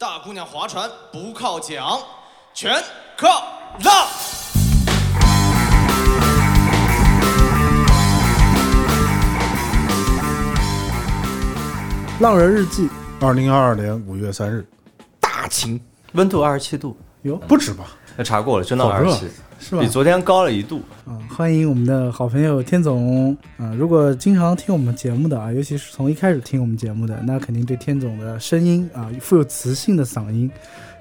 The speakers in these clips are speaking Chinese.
大姑娘划船不靠桨，全靠浪。浪人日记二零二二年五月三日，大晴，温度二十七度，哟，不止吧？那查过了，真的好热二十七，是吧比？昨天高了一度。啊，欢迎我们的好朋友天总啊！如果经常听我们节目的啊，尤其是从一开始听我们节目的，那肯定对天总的声音啊，富有磁性的嗓音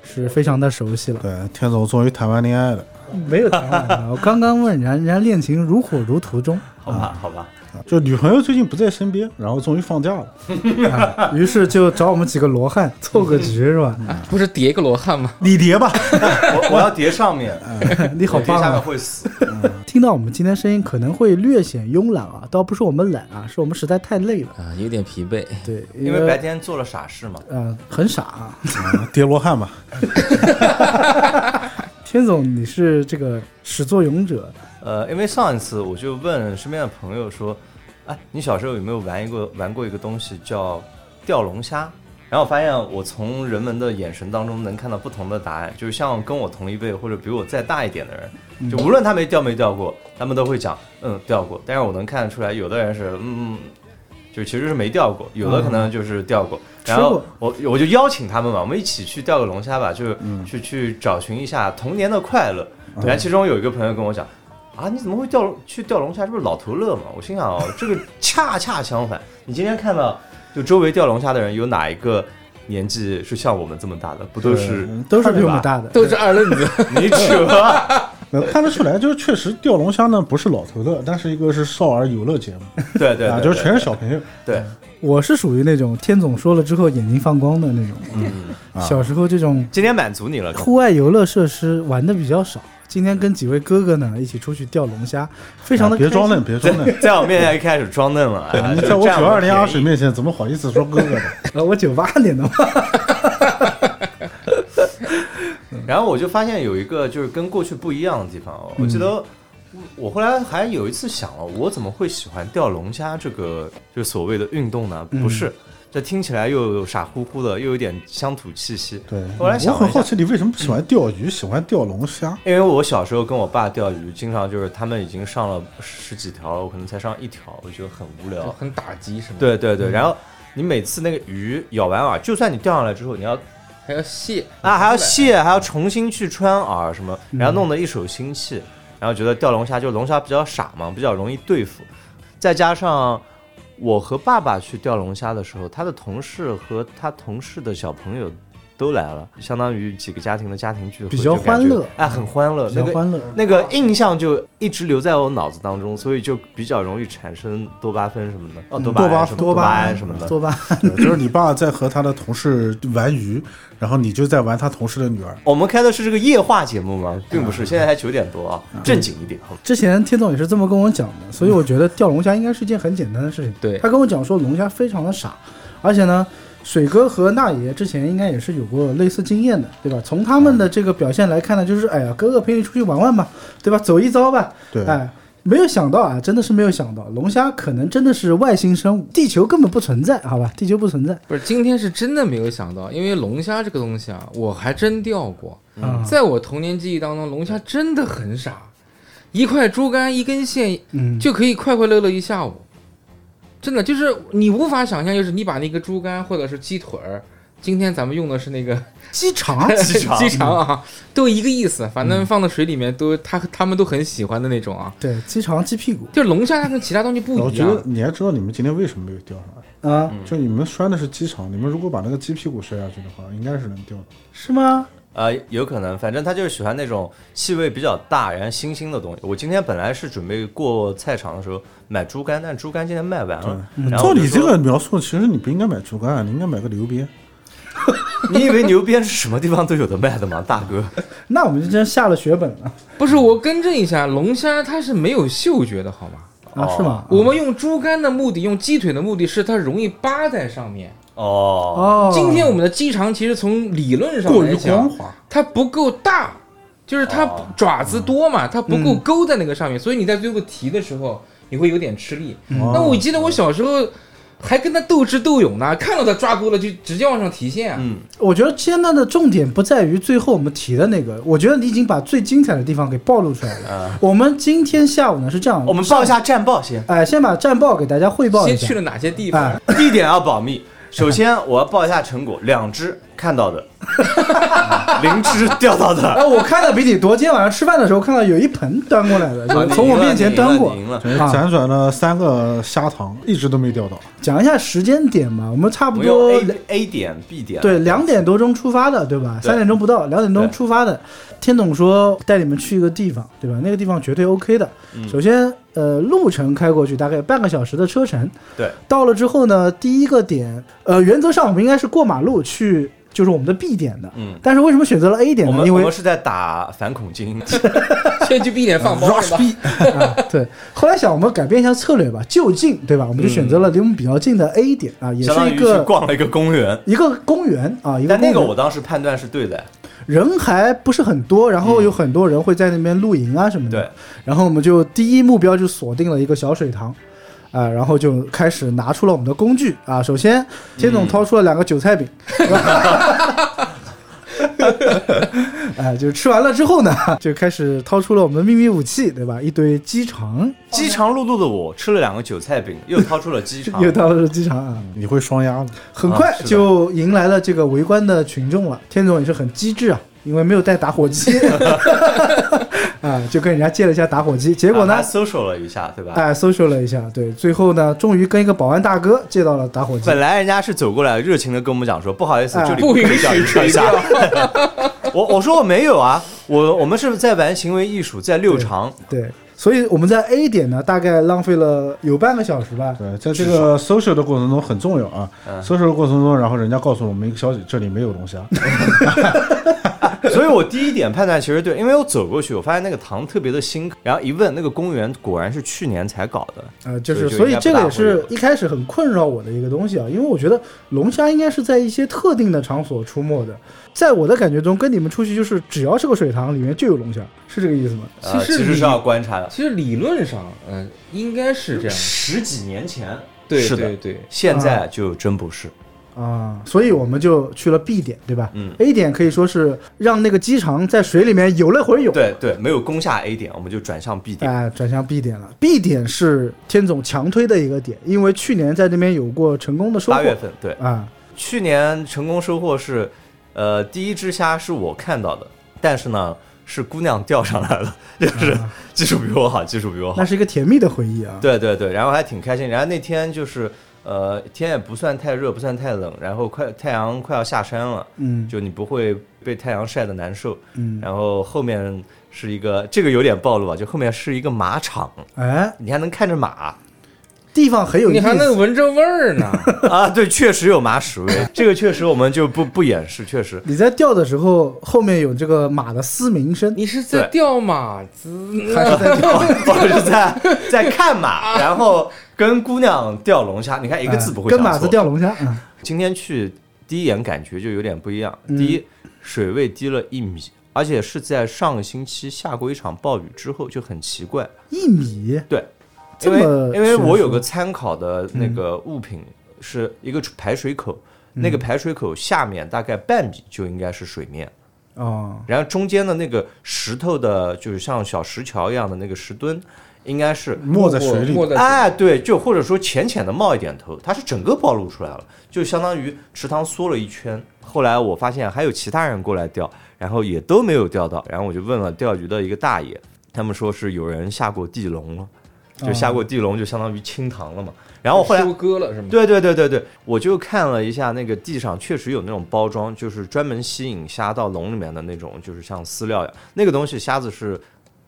是非常的熟悉了。对，天总终于谈完恋爱了，没有谈恋爱，我刚刚问人家，人家恋情如火如荼中，好吧，好吧，啊就女朋友最近不在身边，然后终于放假了。啊于是就找我们几个罗汉凑个局是吧？不是叠个罗汉吗？你叠吧，我我要叠上面，你好我叠下面棒啊！会死。听到我们今天声音可能会略显慵懒啊，倒不是我们懒啊，是我们实在太累了。啊，有点疲惫。对，因为白天做了傻事嘛。呃很傻啊。啊叠罗汉吧。天总，你是这个始作俑者，呃，因为上一次我就问身边的朋友说，哎，你小时候有没有玩一个玩过一个东西叫钓龙虾？然后我发现我从人们的眼神当中能看到不同的答案，就是像跟我同一辈或者比我再大一点的人，就无论他没钓没钓过，他们都会讲嗯钓过，但是我能看得出来，有的人是嗯。就其实是没钓过，有的可能就是钓过，吃然后我我就邀请他们嘛，我们一起去钓个龙虾吧，就去去找寻一下童年的快乐。然后其中有一个朋友跟我讲，啊，你怎么会钓去钓龙虾？这不是老头乐吗？我心想哦，这个恰恰相反。你今天看到就周围钓龙虾的人，有哪一个年纪是像我们这么大的？不都是都是比我们大的。都是二愣子，你扯？呃看得出来，就是确实钓龙虾呢不是老头乐，但是一个是少儿游乐节目 啊，对对对，就是全是小朋友。对。我是属于那种天总说了之后眼睛放光的那种。嗯，啊小时候这种今天满足你了。户外游乐设施玩的比较少。今天跟几位哥哥呢一起出去钓龙虾，非常的、啊别装嫩，。别装嫩。在我面前一开始装嫩了，啊你在我九二年阿水面前怎么好意思说哥哥的？呃，我九八年的嘛。然后我就发现有一个就是跟过去不一样的地方哦。我记得我后来还有一次想了，我怎么会喜欢钓龙虾这个就所谓的运动呢？不是，这听起来又傻乎乎的，又有点乡土气息。对，后来想我很好奇你为什么不喜欢钓鱼，喜欢钓龙虾？因为我小时候跟我爸钓鱼，经常就是他们已经上了十几条了，我可能才上一条，我觉得很无聊。很打击是吗？，对对对，然后你每次那个鱼咬完饵，就算你钓上来之后，你要还要卸啊，还要卸，还要重新去穿饵什么，然后弄得一手腥气，然后觉得钓龙虾就龙虾比较傻嘛，比较容易对付，再加上我和爸爸去钓龙虾的时候，他的同事和他同事的小朋友都来了，相当于几个家庭的家庭聚会，比较欢乐哎，很欢乐，那个比较欢乐。那个印象就一直留在我脑子当中，所以就比较容易产生多巴胺什么的，哦，多巴多巴胺什么多巴胺什么的，多巴胺。就是你爸在和他的同事玩鱼，然后你就在玩他同事的女儿。我们开的是这个夜话节目吗？并不是，现在才九点多啊，正经一点。之前天总也是这么跟我讲的，所以我觉得钓龙虾应该是一件很简单的事情。对他跟我讲说龙虾非常的傻，而且呢，水哥和那爷之前应该也是有过类似经验的，对吧？从他们的这个表现来看呢，就是哎呀，哥哥陪你出去玩玩吧，对吧？走一遭吧，对，哎。没有想到啊，真的是没有想到，龙虾可能真的是外星生物，地球根本不存在，好吧？地球不存在。不是今天是真的没有想到，因为龙虾这个东西啊，我还真钓过。嗯在我童年记忆当中，龙虾真的很傻，一块猪肝一根线嗯，就可以快快乐乐一下午，真的就是你无法想象，就是你把那个猪肝或者是鸡腿儿，今天咱们用的是那个鸡肠，鸡肠鸡肠啊，都一个意思，反正放到水里面都他他们都很喜欢的那种啊。对，鸡肠、鸡屁股就龙虾它跟其他东西不一样我觉得样，你还知道你们今天为什么没有钓上来？啊，就你们拴的是鸡肠，你们如果把那个鸡屁股摔下去的话，应该是能钓的。是吗？呃，有可能，反正他就是喜欢那种气味比较大，然后新兴的东西。我今天本来是准备过菜场的时候买猪肝，但猪肝今天卖完了。然后照你这个，描述，其实你不应该买猪肝，你应该买个牛鞭。你以为牛鞭是什么地方都有的卖的吗，大哥？那我们就真下了血本了不是我更正一下，龙虾它是没有嗅觉的，好吗？啊？是吗？我们用猪肝的目的，用鸡腿的目的是它容易扒在上面。哦，哦，今天我们的鸡肠其实从理论上过于来讲光，滑，它不够大，就是它哦爪子多嘛，它不够嗯勾在那个上面，所以你在最后提的时候，你会有点吃力。哦那我记得我小时候还跟他斗智斗勇呢，看到他抓钩了就直接往上提线。嗯，我觉得现在的重点不在于最后我们提的那个，我觉得你已经把最精彩的地方给暴露出来了。啊，我们今天下午呢是这样，我们报一，下战报先，哎，先把战报给大家汇报一下先去。了哪些地方？哎，地点要保密。首先我要报一下成果，两只看到的，灵芝钓到的。哎，我看的比你多。今天晚上吃饭的时候看到有一盆端过来的，从我面前端过辗转了三个虾塘，一直都没钓到。讲一下时间点吧，我们差不多 A A 点 B 点，对两点多钟出发的，对吧？三点钟不到，两点钟出发的。天总说带你们去一个地方，对吧？那个地方绝对 OK 的。嗯首先，呃，路程开过去大概半个小时的车程。对，到了之后呢，第一个点，呃，原则上我们应该是过马路去，就是我们的 B 点的。嗯，但是为什么选择了 A 点呢？我们因为我们是在打反恐精，先去 B 点放包是吧？啊，对。后来想我们改变一下策略吧，就近，对吧？我们就选择了离我们比较近的 A 点啊，也是一个逛了一个公园。一个公园啊，一个但那个我当时判断是对的，人还不是很多，然后有很多人会在那边露营啊什么的。对，然后我们就第一目标就锁定了一个小水塘，啊、然后就开始拿出了我们的工具啊。首先，天总掏出了两个韭菜饼，哎、就吃完了之后呢，就开始掏出了我们的秘密武器，对吧？一堆鸡肠，饥肠辘辘的我吃了两个韭菜饼，又掏出了鸡 肠又，掏出了鸡肠啊。你会双鸭子？很快就迎来了这个围观的群众了。天总也是很机智啊，因为没有带打火机，啊，就跟人家借了一下打火机，结果呢，social 了一下，对吧？哎，social 了一下，对，最后呢，终于跟一个保安大哥借到了打火机本。来人家是走过来热情的跟我们讲说，不好意思，哎这里不允可以叫许垂一下。我我说我没有啊，我我们是在玩行为艺术，在遛肠。对，所以我们在 A 点呢，大概浪费了有半个小时吧。对，在这个 social 的过程中很重要啊。嗯 social 的过程中，然后人家告诉我们一个消息，这里没有龙虾。所以我第一点判断其实对，因为我走过去，我发现那个塘特别的新，然后一问那个公园果然是去年才搞的。呃，就是，所以就所以这个也是一开始很困扰我的一个东西啊，因为我觉得龙虾应该是在一些特定的场所出没的，在我的感觉中，跟你们出去就是只要是个水塘，里面就有龙虾，是这个意思吗？呃，其实你其实是要观察的。其实理论上，嗯、应该是这样。十几年前，对是的对对，现在就真不是。啊，所以我们就去了 B 点，对吧？嗯，A 点可以说是让那个鸡肠在水里面游了会儿泳，对对，没有攻下 A 点，我们就转向 B 点。哎，转向 B 点了。B 点是天总强推的一个点，因为去年在那边有过成功的收获。八月份，对，啊，去年成功收获是，呃，第一只虾是我看到的，但是呢，是姑娘钓上来了，就是技术比我好，技术比我好那。是一个甜蜜的回忆啊。对对对，然后还挺开心。然后那天就是，呃，天也不算太热，不算太冷，然后快太阳快要下山了，嗯就你不会被太阳晒得难受。嗯，然后后面是一个，这个有点暴露啊，就后面是一个马场，哎，你还能看着马地方很有意你还能。闻着味儿呢。啊，对，确实有马屎味，这个确实我们就不不掩饰，确实。你在钓的时候，后面有这个马的嘶鸣声，你是在钓马子还是在钓？我是在在看马，然后跟姑娘钓龙虾，你看一个字不会哎跟马子钓龙虾。嗯今天去第一眼感觉就有点不一样。嗯第一，水位低了一米，而且是在上个星期下过一场暴雨之后，就很奇怪。一米，对，因为因为我有个参考的那个物品是一个排水口，那个排水口下面大概半米就应该是水面。哦，然后中间的那个石头的，就是像小石桥一样的那个石墩，应该是没在水里哎，对，就或者说浅浅的冒一点头，它是整个暴露出来了，就相当于池塘缩了一圈。后来我发现还有其他人过来钓，然后也都没有钓到，然后我就问了钓鱼的一个大爷，他们说是有人下过地笼了，就下过地笼就相当于清塘了嘛。然后后来收割了是吗？对对对对对，我就看了一下那个地上，确实有那种包装，就是专门吸引虾到笼里面的那种，就是像饲料呀，那个东西虾子是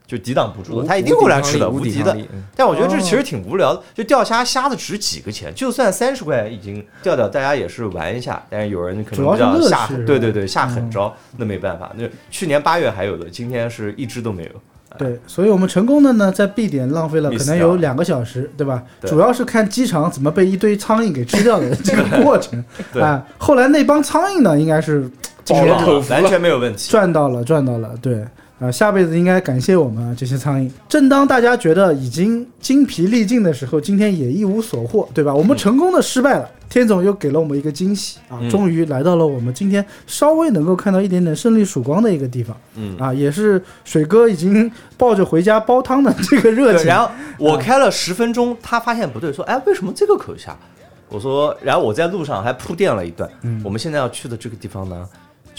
就抵挡不住的，他一定会来吃的，无敌的。嗯但我觉得这其实挺无聊的，就钓虾，虾子值几个钱？就算三十块已经钓钓，大家也是玩一下。但是有人可能比主要是乐较下对对对，下狠招，那没办法。那去年八月还有的，今天是一只都没有。对，所以我们成功的呢，在 B 点浪费了可能有两个小时，对吧？对主要是看机场怎么被一堆苍蝇给吃掉的 这个过程。对啊，后来那帮苍蝇呢，应该是今饱了，完全没有问题。赚到了，赚到了。对，啊，下辈子应该感谢我们啊这些苍蝇。正当大家觉得已经精疲力尽的时候，今天也一无所获，对吧？我们成功的失败了，天总又给了我们一个惊喜啊，嗯终于来到了我们今天稍微能够看到一点点胜利曙光的一个地方嗯，啊，也是水哥已经抱着回家煲汤的这个热对，情。然后我开了十分钟，他发现不对，说：“哎，为什么这个口下？”我说，然后我在路上还铺垫了一段。嗯我们现在要去的这个地方呢，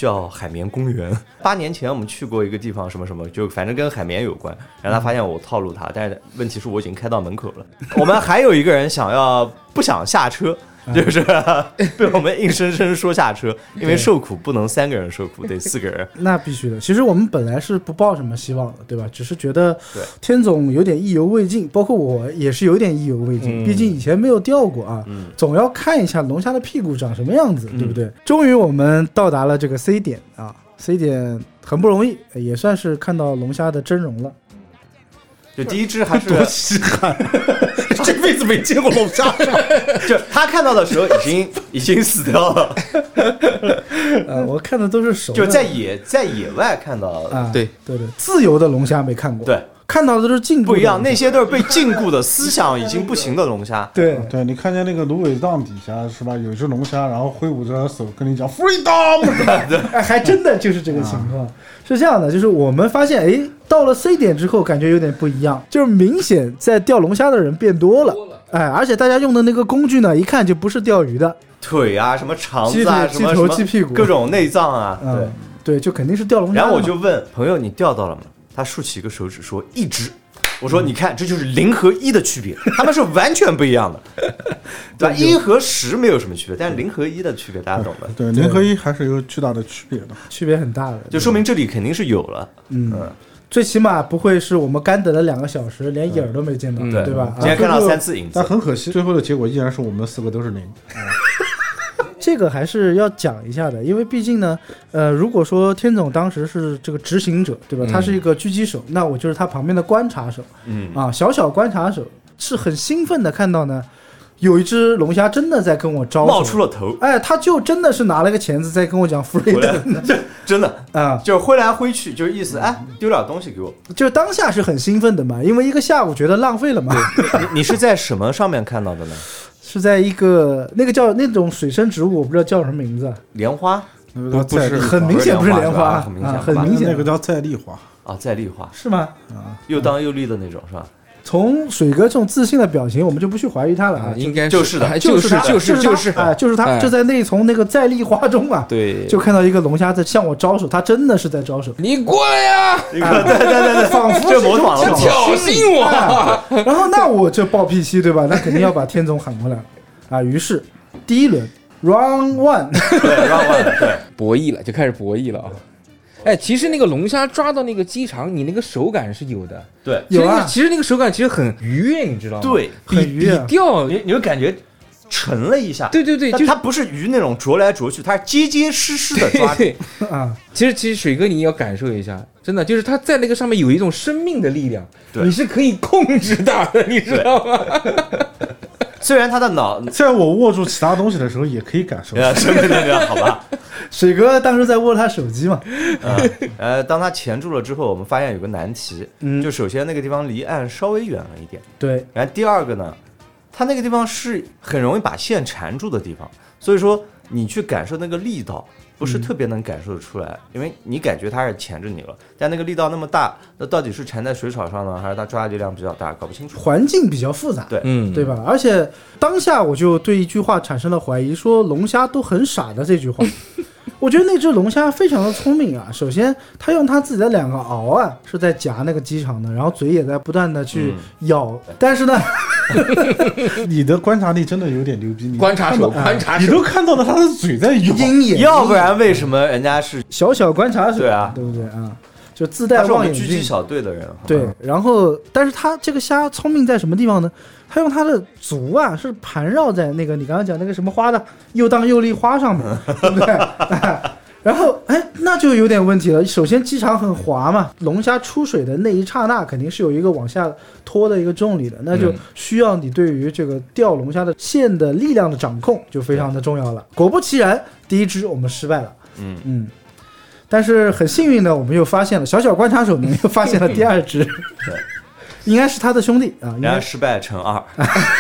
叫海绵公园。八年前我们去过一个地方，什么什么，就反正跟海绵有关。然后他发现我套路他，但是问题是我已经开到门口了。我们还有一个人想要不想下车。就是被我们硬生生说下车，因为受苦不能三个人受苦，得四个人。那必须的。其实我们本来是不抱什么希望的，对吧？只是觉得对天总有点意犹未尽，包括我也是有点意犹未尽。嗯毕竟以前没有钓过啊，嗯总要看一下龙虾的屁股长什么样子，对不对？终于我们到达了这个 C 点啊，C 点很不容易，也算是看到龙虾的真容了。就第一只还是 多稀罕，这辈子没见过龙虾是吧？就他看到的时候已经已经死掉了，呃，我看的都是熟的，就在野在野外看到的，啊，对对对，自由的龙虾没看过，对，看到的都是禁锢不一样，那些都是被禁锢的思想已经不行的龙虾。对。对你看见那个芦苇荡底下是吧？有一只龙虾，然后挥舞着手跟你讲 freedom，是吧？哎，还真的就是这个情况。是这样的，就是我们发现，哎，到了 C 点之后，感觉有点不一样，就是明显在钓龙虾的人变多了。哎，而且大家用的那个工具呢，一看就不是钓鱼的，腿啊，什么肠鸡子什么什么鸡屁股，各种内脏啊，对。嗯，对，就肯定是钓龙虾。然后我就问朋友：“你钓到了吗？”他竖起一个手指说：“一只。”我说：“你看，这就是零和一的区别，他们是完全不一样的，对吧？一和十没有什么区别，但是零和一的区别大家懂的，对，零和一还是有巨大的区别的。区别很大的，就说明这里肯定是有了。嗯嗯，最起码不会是我们干等了两个小时，连影儿都没见到，嗯对对。吧？今天看到三次影子。但，很可惜，最后的结果依然是我们四个都是零。这个还是要讲一下的，因为毕竟呢，呃，如果说天总当时是这个执行者，对吧？嗯。他是一个狙击手，那我就是他旁边的观察手。嗯，啊，小小观察手是很兴奋的看到呢，有一只龙虾真的在跟我招手，冒出了头，哎，他就真的是拿了个钳子在跟我讲 free 的这真的。啊，就是挥来挥去，就是意思，哎，丢点东西给我。就当下是很兴奋的嘛，因为一个下午觉得浪费了嘛，你你是在什么上面看到的呢？是在一个那个叫那种水生植物，我不知道叫什么名字，莲花？不不是很明显不是莲花。很明显。很明显。那个叫再丽花。啊，在丽花，是吗？啊又当又立的那种，是吧？从水哥这种自信的表情，我们就不去怀疑他了啊啊，，应该就是的哎就是他就是他就是啊，就是他，哎。就在那从那个在丽花中啊，对，就看到一个龙虾在向我招手，他真的是在招手，你过来呀，对对对对，仿佛这是模仿了，挑挑衅我，哎然后那我这暴脾气对吧？那肯定要把天总喊过来。啊。于是第一轮 round one，对，让万对。博弈了，就开始博弈了啊。哎，其实那个龙虾抓到那个鸡肠，你那个手感是有的，对有啊其实那其实那个手感其实很愉悦，你知道吗？，对，很愉悦比钓，你你会感觉沉了一下，对对对，就是它不是鱼那种啄来啄去，它是结结实实的抓住。对，啊，其实其实水哥你也要感受一下，真的就是它在那个上面有一种生命的力量，对你是可以控制它的，你知道吗？虽然它的脑，虽然我握住其他东西的时候，也可以感受。呃，生命那个好吧，水哥当时在握他手机嘛，呃呃，当他钳住了之后，我们发现有个难题，嗯就首先那个地方离岸稍微远了一点，对，然后第二个呢，它那个地方是很容易把线缠住的地方，所以说你去感受那个力道。不是特别能感受得出来，因为你感觉它是钳着你了，但那个力道那么大，那到底是缠在水草上呢，还是它抓的力量比较大，搞不清楚。环境比较复杂，对嗯，对？吧？而且当下我就对一句话产生了怀疑，说龙虾都很傻的这句话。我觉得那只龙虾非常的聪明啊。首先，它用它自己的两个螯啊是在夹那个鸡肠的，然后嘴也在不断的去咬。但是呢，你的观察力真的有点牛逼，你观察手，看到观察手你都，看到了它的嘴在咬。鹰眼要不然为什么人家是小小观察手，对啊对不对啊？就自带望远镜狙击。小队的人？对，然后但是他这个虾聪明在什么地方呢？他用他的足啊是盘绕在那个你刚刚讲那个什么花的又当又立花上面，对不对？哎 然后哎，那就有点问题了。首先机场很滑嘛，龙虾出水的那一刹那肯定是有一个往下拖的一个重力的，那就嗯需要你对于这个钓龙虾的线的力量的掌控就非常的重要了。果不其然，第一只我们失败了。嗯，嗯，但是很幸运的，我们又发现了小小观察手呢，又发现了第二只，对应该是他的兄弟啊，应该失败乘二。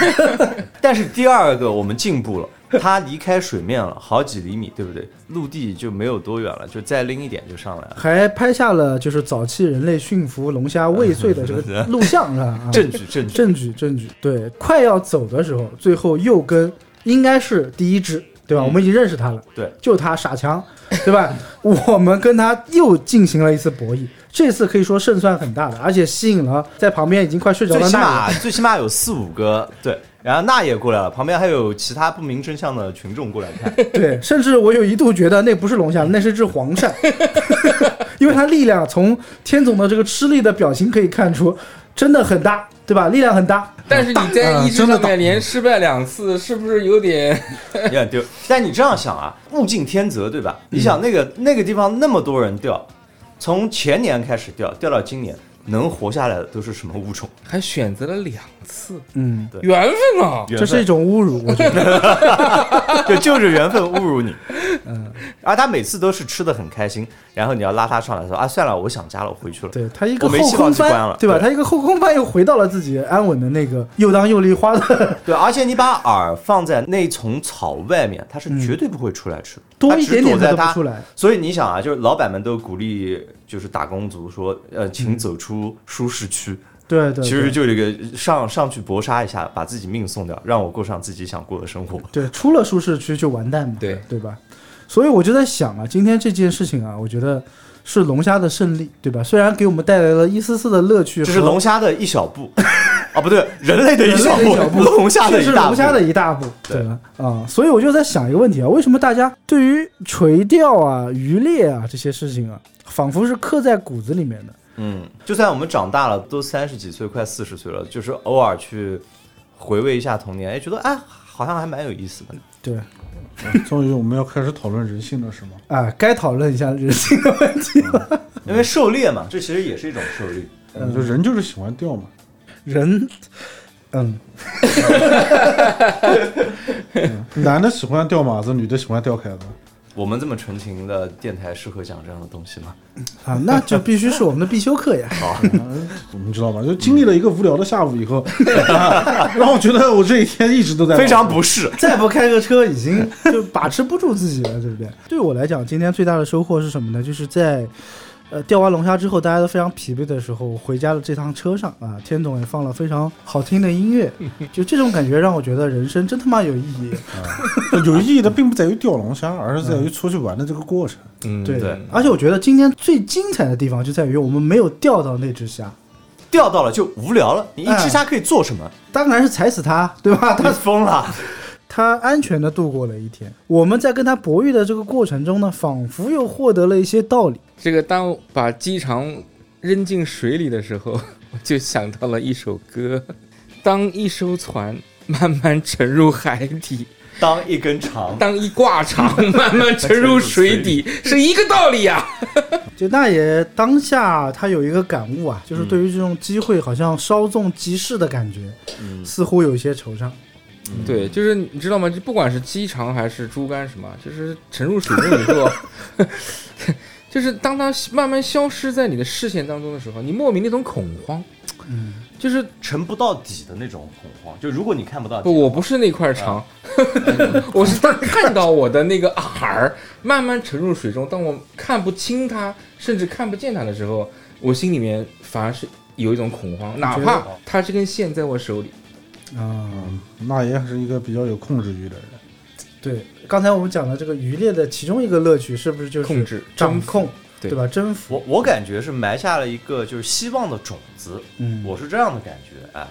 但是第二个我们进步了，它离开水面了好几厘米，对不对？陆地就没有多远了，就再拎一点就上来了。还拍下了就是早期人类驯服龙虾未遂的这个 录像，是吧？啊证据证据，证据证据，对，快要走的时候，最后又跟应该是第一只，对吧？嗯我们已经认识他了，对，就他傻强，对吧？我们跟他又进行了一次博弈，这次可以说胜算很大的，而且吸引了在旁边已经快睡着最起的那码最起码有四五个对。然后那也过来了，旁边还有其他不明真相的群众过来看。对，甚至我有一度觉得那不是龙虾，那是只黄鳝，因为它力量从天总的这个吃力的表情可以看出，真的很大，对吧？力量很大。但是你在啊意志真的大上面连失败两次，是不是有点？有点丢。但你这样想啊，物竞天择，对吧？你想那个那个地方那么多人掉，从前年开始掉，掉到今年，能活下来的都是什么物种？还选择了两次，嗯，对缘分啊！这是一种侮辱，我觉得。对，就是缘分侮辱你。嗯，而他每次都是吃的很开心，然后你要拉他上来说啊，算了，我想家了，我回去了。对他一个我没希后空翻了，对吧？他一个后空翻又回到了自己安稳的那个又当又立花的 对，而且你把饵放在那丛草外面，它是绝对不会出来吃的，多一点点都不出来。所以你想啊，就是老板们都鼓励，就是打工族说，呃，请走出舒适区。对对，其实就这个上上去搏杀一下，把自己命送掉，让我过上自己想过的生活。对出了舒适区就完蛋嘛，对对吧？所以我就在想啊，今天这件事情啊，我觉得是龙虾的胜利，对吧？虽然给我们带来了一丝丝的乐趣，这是龙虾的一小步，啊，不对，人类的一小步 龙虾的是一大步。龙虾的一大步，对对吧？啊、所以我就在想一个问题啊，为什么大家对于垂钓啊、渔猎啊这些事情啊，仿佛是刻在骨子里面的？嗯，就算我们长大了，都三十几岁，快四十岁了，就是偶尔去回味一下童年，哎，觉得哎，好像还蛮有意思的。对，终于我们要开始讨论人性了，是吗？啊，该讨论一下人性的问题了。因为狩猎嘛，这其实也是一种狩猎。嗯，就人就是喜欢钓嘛。人，嗯，男的喜欢钓马子，女的喜欢钓凯子。我们这么纯情的电台适合讲这样的东西吗？啊，那就必须是我们的必修课呀。好 你知道吗？就经历了一个无聊的下午以后，让我觉得我这一天一直都在非常不适。再不开个车，已经就把持不住自己了，对不对？对我来讲，今天最大的收获是什么呢？就是在呃钓完龙虾之后，大家都非常疲惫的时候，回家的这趟车上啊，天总也放了非常好听的音乐，就这种感觉让我觉得人生真他妈有意义。有意义的，并不在于钓龙虾，而是在于出去玩的这个过程。嗯，对，对而且我觉得今天最精彩的地方就在于我们没有钓到那只虾，钓到了就无聊了，你一只虾可以做什么？当然是踩死它，对吧？它疯了！他安全的度过了一天。我们在跟他博弈的这个过程中呢，仿佛又获得了一些道理。这个当把鸡肠扔进水里的时候，我就想到了一首歌：当一艘船慢慢沉入海底，当一根肠，当一挂肠 慢慢 沉入水底，是一个道理啊。就大爷当下他有一个感悟啊，就是对于这种机会好像稍纵即逝的感觉，嗯，似乎有一些惆怅。对，就是你知道吗？就不管是鸡肠还是猪肝什么，就是沉入水中以后，就是当它慢慢消失在你的视线当中的时候，你莫名那种恐慌，嗯，就是沉不到底的那种恐慌。就如果你看不到底，不，我不是那块肠，我是当看到我的那个饵儿慢慢沉入水中，当我看不清它，甚至看不见它的时候，我心里面反而是有一种恐慌，哪怕它这根线在我手里。啊，嗯，那也是一个比较有控制欲的人。对，刚才我们讲的这个渔猎的其中一个乐趣，是不是就是控制掌控，对对吧？征服，我我感觉是埋下了一个就是希望的种子，嗯，我是这样的感觉。哎，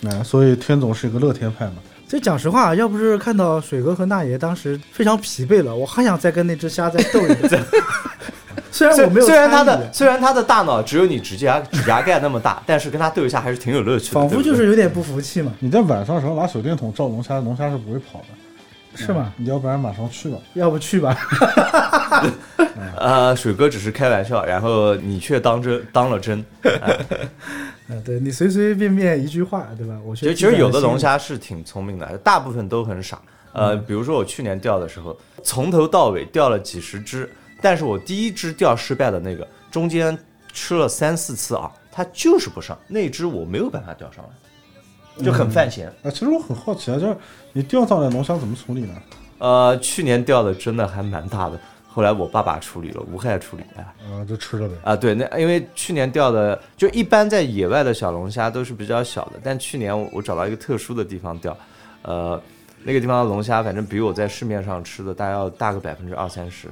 那，所以天总是一个乐天派嘛。所以讲实话，要不是看到水哥和那爷当时非常疲惫了，我还想再跟那只虾再斗一斗。虽然我没有虽然他的虽然他的大脑只有你指甲指甲盖那么大，但是跟他斗一下还是挺有乐趣的。仿佛就是有点不服气嘛，你在晚上的时候拿手电筒照龙虾，龙虾是不会跑的，是吗？你要不然马上去吧。要不去吧？呃，水哥只是开玩笑，然后你却当真当了真。嗯，对你随随便便一句话，对吧？我其实其实有的龙虾是挺聪明的，大部分都很傻。呃，比如说我去年钓的时候，从头到尾钓了几十只，但是我第一只钓失败的那个，中间吃了三四次啊，它就是不上，那只我没有办法钓上来，就很犯闲。啊，其实我很好奇啊，就是你钓上来龙虾怎么处理呢？呃，去年钓的真的还蛮大的，后来我爸爸处理了，无害处理。哎，啊，就吃了呗。啊，对，那因为去年钓的，就一般在野外的小龙虾都是比较小的，但去年我我找到一个特殊的地方钓，呃，那个地方的龙虾反正比我在市面上吃的大概要大个百分之二三十。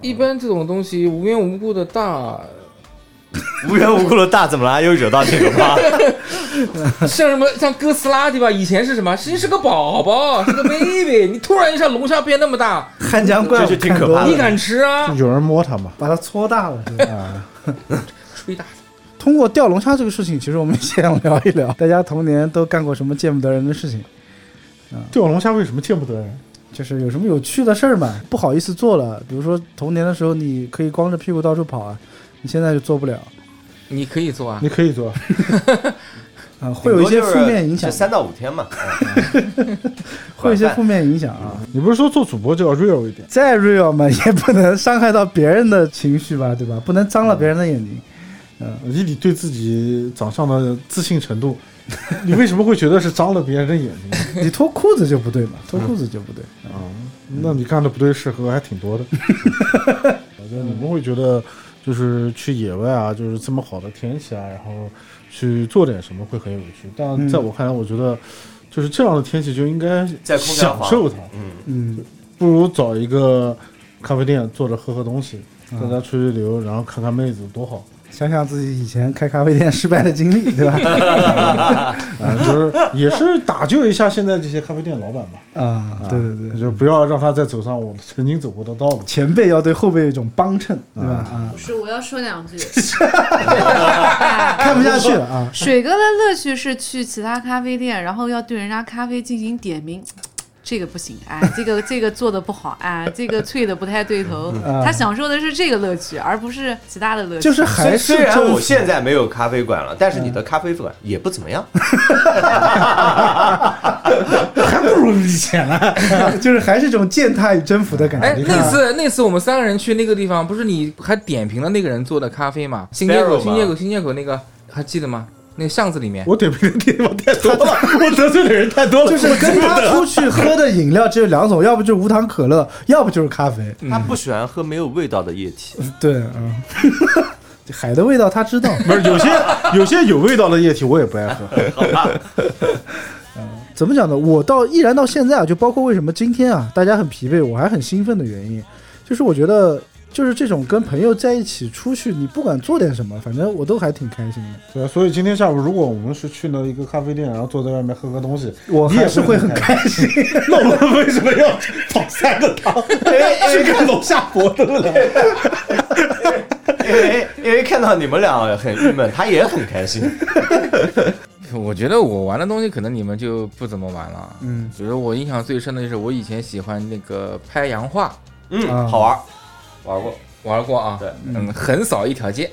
一般这种东西无缘无故的大，无缘无故的大怎么了？又惹到你了吗？像什么像哥斯拉对吧？以前是什么？其实是个宝宝，是个 baby。你突然一下龙虾变那么大，汉江怪物这就挺可怕的你敢吃啊？有人摸它嘛？把它搓大了。是吧啊，吹大通过钓龙虾这个事情，其实我们想聊一聊，大家童年都干过什么见不得人的事情，钓龙虾为什么见不得人？就是有什么有趣的事儿嘛，不好意思做了。比如说童年的时候，你可以光着屁股到处跑啊，你现在就做不了你可以做啊你。可以做，啊，会有一些负面影响，三到五天嘛。嗯会有一些负面影响啊。你不是说做主播就要 real 一点？再 real 嘛，也不能伤害到别人的情绪吧，对吧？不能脏了别人的眼睛。嗯以你对自己长相的自信程度，你为什么会觉得是脏了别人的眼睛？你脱裤子就不对嘛，脱裤子就不对。啊，那你干的不对事和还挺多的。我觉得你们会觉得，就是去野外啊，就是这么好的天气啊，然后去做点什么会很有趣。但在我看来，我觉得就是这样的天气就应该享受它，嗯，嗯，不如找一个咖啡店坐着喝喝东西，大家吹吹牛，然后看看妹子，多好。想想自己以前开咖啡店失败的经历，对吧？啊，就是也是打救一下现在这些咖啡店老板吧。啊，对对对，就不要让他再走上我曾经走过的道路。前辈要对后辈有一种帮衬，对吧？啊，不是，我要说两句。看不下去了啊。水哥的乐趣是去其他咖啡店，然后要对人家咖啡进行点名。这个不行，哎，这个这个做的不好，哎，这个脆的不太对头。嗯他享受的是这个乐趣，而不是其他的乐趣。就是还是虽虽然我现在没有咖啡馆了，但是你的咖啡馆也不怎么样。还不如以前了。就是还是这种践踏与征服的感觉哎，觉。那次那次我们三个人去那个地方，不是你还点评了那个人做的咖啡吗？新街口，新街口，新街口那个还记得吗？那个巷子里面，我点评的地方太多了，我得罪的人太多了，就是跟他出去喝的饮料只有两种，要不就是无糖可乐，要不就是咖啡。他不喜欢喝没有味道的液体。对，嗯，海的味道他知道。不是有些有些有味道的液体我也不爱喝。好吧 怎么讲呢？我到依然到现在啊，就包括为什么今天啊大家很疲惫，我还很兴奋的原因，就是我觉得就是这种跟朋友在一起出去，你不管做点什么，反正我都还挺开心的。对啊，所以今天下午如果我们是去了一个咖啡店，然后坐在外面喝个东西，你也我还是会很开开心。那我们为什么要跑三个趟 去看龙虾搏斗呢？因为因为看到你们俩很郁闷，他也很开心。我觉得我玩的东西可能你们就不怎么玩了。嗯比如我印象最深的就是我以前喜欢那个拍洋画，嗯，啊好玩，玩过。玩过啊。对，嗯，横扫一条街，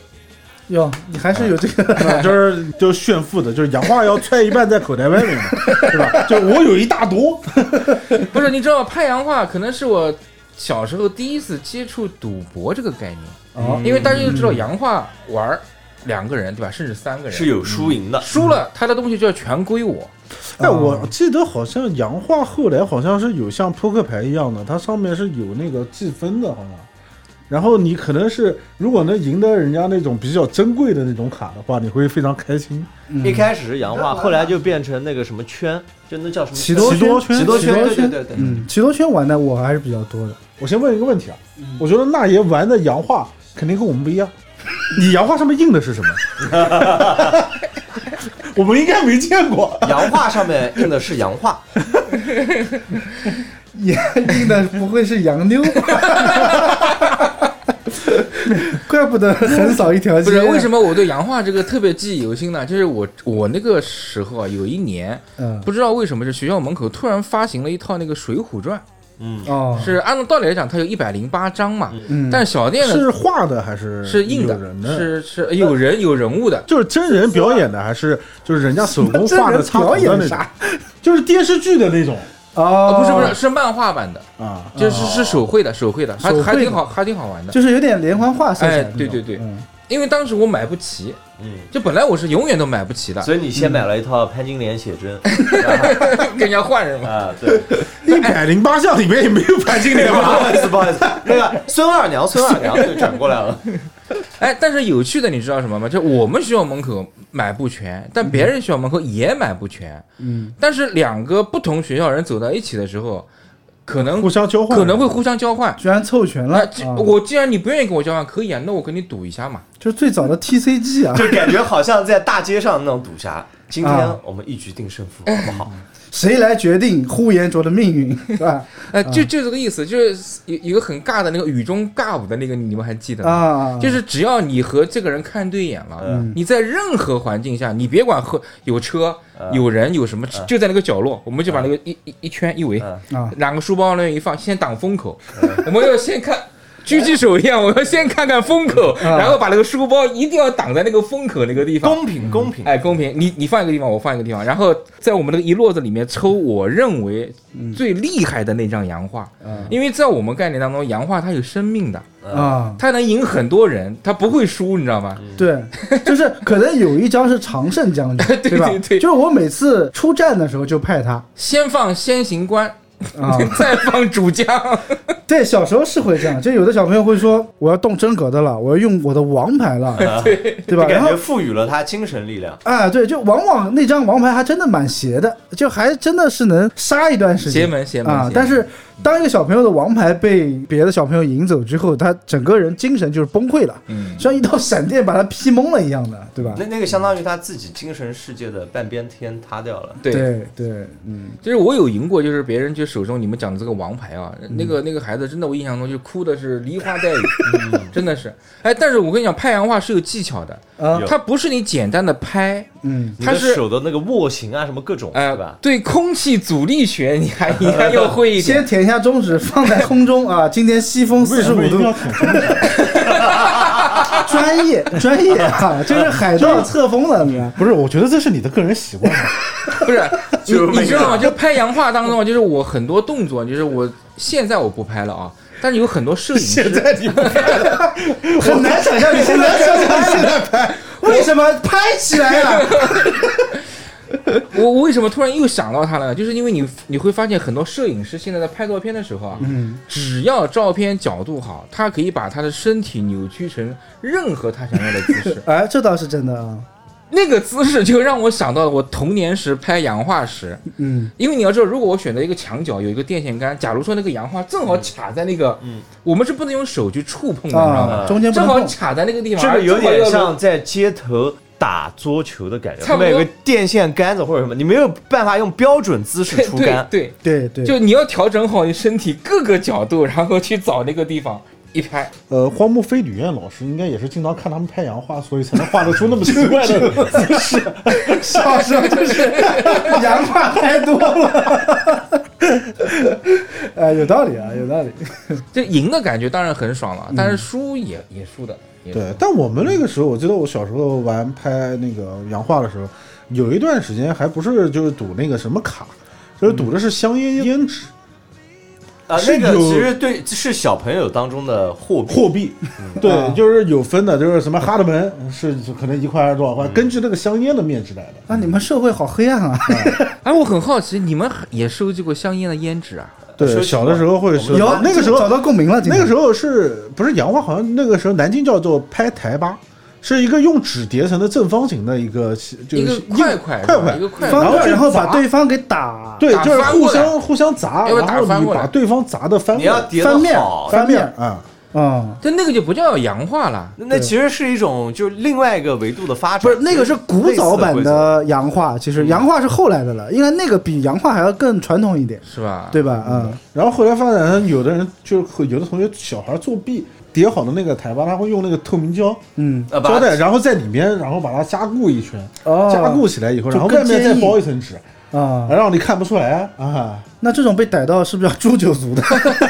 哟，你还是有这个，就是就炫富的，就是洋话要揣一半在口袋外面嘛，对吧？就我有一大坨，不是你知道拍洋画可能是我小时候第一次接触赌博这个概念，哦因为大家都知道洋画玩儿两个人对吧，甚至三个人是有输赢的。输了他的东西就要全归我。哎，我记得好像洋画后来好像是有像扑克牌一样的，它上面是有那个计分的，好像。然后你可能是如果能赢得人家那种比较珍贵的那种卡的话，你会非常开心。一开始是洋画，后来就变成那个什么圈，就那叫什么奇多圈奇多圈，对对对对。嗯，奇多圈玩的我还是比较多的。我先问一个问题啊，我觉得那爷玩的洋画肯定跟我们不一样。你洋画上面印的是什么？我们应该没见过。洋画上面印的是洋画，也印的不会是洋妞吧？怪不得横扫一条街。不是为什？么我对洋画这个特别记忆犹新呢？就是我我那个时候啊，有一年嗯，不知道为什么，是学校门口突然发行了一套那个《水浒传嗯，哦》，，是按照道理来讲，它有一百零八章嘛，嗯，但小店呢是画的还是是印的人，的？是是有人有人物的。就是真人表演的，还是就是人家手工画的插图的那种 表演啥？？就是电视剧的那种。哦，不是不是，是漫画版的，啊，就是是手绘的，手绘的，还还挺好，还挺好玩的。就是有点连环画色彩哎。对对对嗯。因为当时我买不齐，嗯，就本来我是永远都买不齐的，所以你先买了一套潘金莲写真 跟人家换是吗？啊，对，一百零八项里面也没有潘金莲不吧？好意思，不好意思，那个孙二娘，孙二娘就转过来了，哎，但是有趣的你知道什么吗？就我们学校门口买不全，但别人学校门口也买不全。嗯，但是两个不同学校人走到一起的时候，可能互相交换，可能会互相交换。居然凑全了我既然你不愿意跟我交换，可以啊，那我跟你赌一下嘛。就是最早的 TCG 啊，就感觉好像在大街上那种赌侠。今天啊我们一局定胜负，好不好？谁来决定呼延灼的命运，是吧？呃，就就这个意思，就是有一个很尬的那个雨中尬舞的那个，你们还记得吗？啊，就是只要你和这个人看对眼了，嗯你在任何环境下，你别管和有车、嗯有人、有什么，嗯就在那个角落，我们就把那个一一一圈一围，两个书包那一放，先挡风口，我们要先看。狙击手一样，我要先看看风口，啊。然后把那个书包一定要挡在那个风口那个地方。公平，公平。哎，公平，你你放一个地方，我放一个地方，然后在我们那个一摞子里面抽我认为最厉害的那张洋画，嗯。因为在我们概念当中，洋画它有生命的，啊，它能赢很多人，它不会输，你知道吗？对，就是可能有一张是常胜将军，对吧？对对。就是我每次出战的时候就派他。先放先行官，啊。再放主将，对，小时候是会这样，就有的小朋友会说我要动真格的了，我要用我的王牌了，对对吧？然后就感觉赋予了他精神力量。啊，对，就往往那张王牌还真的蛮邪的，就还真的是能杀一段时间。邪门邪门。啊但是当一个小朋友的王牌被别的小朋友赢走之后，他整个人精神就是崩溃了，嗯，像一道闪电把他劈懵了一样的，对吧？那那个相当于他自己精神世界的半边天塌掉了。对，对对，嗯，就是我有赢过，就是别人就手中你们讲的这个王牌啊，那个那个孩子真的，我印象中就哭的是梨花带雨，真的是。哎，但是我跟你讲，拍洋画是有技巧的，它不是你简单的拍，嗯，你的他是手的那个握形啊，什么各种，哎、对吧？对空气阻力学你还你还要会一点一下中指，放在空中啊，今天西风四十五度？专业专业啊，这是海盗册封的，你看。不是，我觉得这是你的个人习惯。不是，你 就你知道吗？就拍洋画当中啊，就是我很多动作，就是我现在我不拍了啊，但是有很多摄影师，你不 很难想象你现在现在拍，为什么拍起来啊呀？我 我为什么突然又想到他了呢？就是因为你你会发现很多摄影师现在在拍照片的时候啊，嗯，只要照片角度好，他可以把他的身体扭曲成任何他想要的姿势。哎，这倒是真的啊。那个姿势就让我想到了我童年时拍洋画时，嗯因为你要知道，如果我选择一个墙角有一个电线杆，假如说那个洋画正好卡在那个，嗯我们是不能用手去触碰的，你知道吗？啊，中间正好。卡在那个地方，这个有点像在街头打桌球的感觉，差不多后面有个电线杆子或者什么，你没有办法用标准姿势出杆。对对对，对，就你要调整好你身体各个角度，然后去找那个地方一拍。呃，荒木飞吕彦老师应该也是经常看他们拍洋画，所以才能画得出那么奇怪的姿势。小时候就是 洋画太多了。哎，有道理啊，有道理。这赢的感觉当然很爽了，但是输也也输的。对，但我们那个时候，我记得我小时候玩拍那个洋画的时候，有一段时间还不是就是赌那个什么卡，就是赌的是香烟烟纸啊，那个其实对是小朋友当中的货币。货币，对，就是有分的，就是什么哈德门是可能一块还是多少块，根据那个香烟的面值来的。啊，你们社会好黑暗啊！哎，我很好奇，你们也收集过香烟的烟纸啊？对，小的时候会说，有那个时候找到共鸣了，那个时候是不是洋画？好像那个时候南京叫做拍台吧，是一个用纸叠成的正方形的一个，就一个是块块块块一个块，然后去然后把对方给打。对，就是互相互相砸，然后你把对方砸的翻翻面好，翻面啊。啊，但那个就不叫洋画了。那那其实是一种就是另外一个维度的发展。不是那个是古早版的的洋画，其实洋画是后来的了，应该那个比洋画还要更传统一点，是吧？对吧？嗯，然后后来发展成有的人就是有的同学小孩作弊，叠好的那个台吧，他会用那个透明胶嗯，胶带，然后在里面，然后把它加固一圈，哦，加固起来以后，然后外面再包一层纸，啊，让你看不出来啊。那这种被逮到是不是要诛九族的？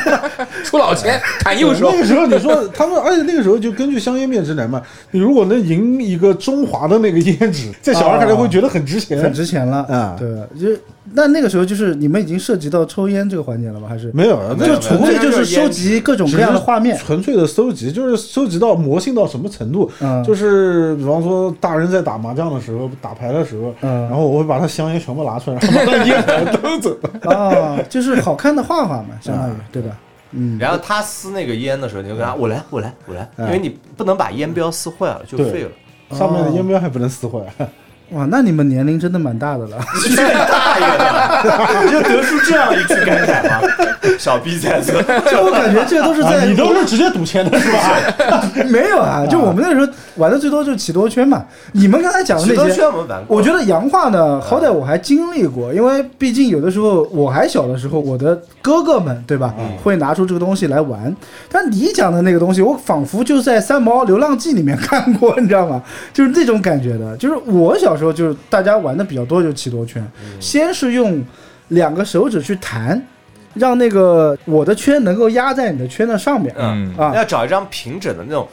出老千，砍右手那。个时候你说他们，而且那个时候就根据香烟面值来嘛，你如果能赢一个中华的那个烟纸，在小孩看来会觉得很值钱，很值钱了啊对，就那那个时候就是你们已经涉及到抽烟这个环节了吗？还是没有，就纯粹就是收集各种各样的画面？纯粹的收集，就是收集到魔性到什么程度？嗯就是比方说大人在打麻将的时候、打牌的时候，嗯然后我会把他香烟全部拿出来，然后把他烟盒偷走。啊，就是好看的画画嘛，相当于对吧？嗯，然后他撕那个烟的时候，你就跟他我来我来我来，嗯因为你不能把烟标撕坏了就废了。上面的烟标还不能撕坏，哇，那你们年龄真的蛮大的了。去大爷的！就得出这样一句感慨吗？小逼崽子，就我感觉这都是啊在你都是直接赌钱的是吧？没有啊，就我们那时候玩的最多就是启多圈嘛。你们刚才讲的那些多圈，我们。我觉得洋话呢，好歹我还经历过，因为毕竟有的时候我还小的时候，我的哥哥们对吧，会拿出这个东西来玩。但你讲的那个东西，我仿佛就在《三毛流浪记》里面看过，你知道吗？就是那种感觉的。就是我小时候就是大家玩的比较多，就是启多圈，先是用两个手指去弹。让那个我的圈能够压在你的圈的上面，嗯。啊。要找一张平整的那种，